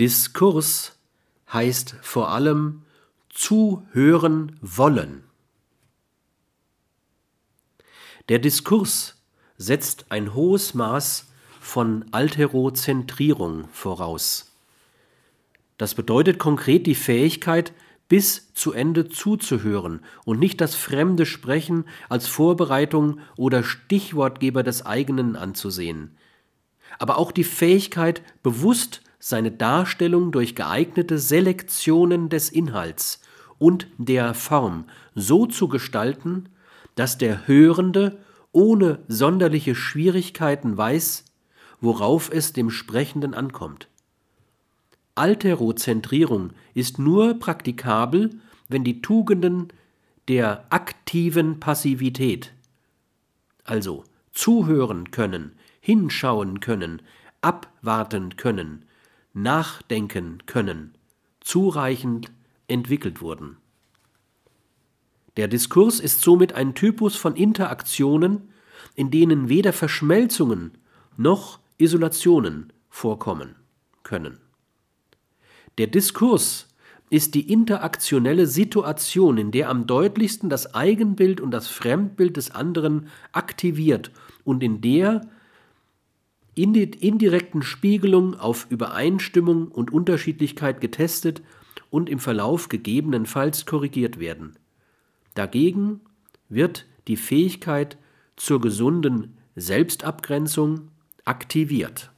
Diskurs heißt vor allem zuhören wollen. Der Diskurs setzt ein hohes Maß von Alterozentrierung voraus. Das bedeutet konkret die Fähigkeit, bis zu Ende zuzuhören und nicht das fremde Sprechen als Vorbereitung oder Stichwortgeber des eigenen anzusehen. Aber auch die Fähigkeit, bewusst seine Darstellung durch geeignete Selektionen des Inhalts und der Form so zu gestalten, dass der Hörende ohne sonderliche Schwierigkeiten weiß, worauf es dem Sprechenden ankommt. Alterozentrierung ist nur praktikabel, wenn die Tugenden der aktiven Passivität, also zuhören können, hinschauen können, abwarten können, nachdenken können, zureichend entwickelt wurden. Der Diskurs ist somit ein Typus von Interaktionen, in denen weder Verschmelzungen noch Isolationen vorkommen können. Der Diskurs ist die interaktionelle Situation, in der am deutlichsten das Eigenbild und das Fremdbild des anderen aktiviert und in der in die indirekten Spiegelung auf Übereinstimmung und Unterschiedlichkeit getestet und im Verlauf gegebenenfalls korrigiert werden. Dagegen wird die Fähigkeit zur gesunden Selbstabgrenzung aktiviert.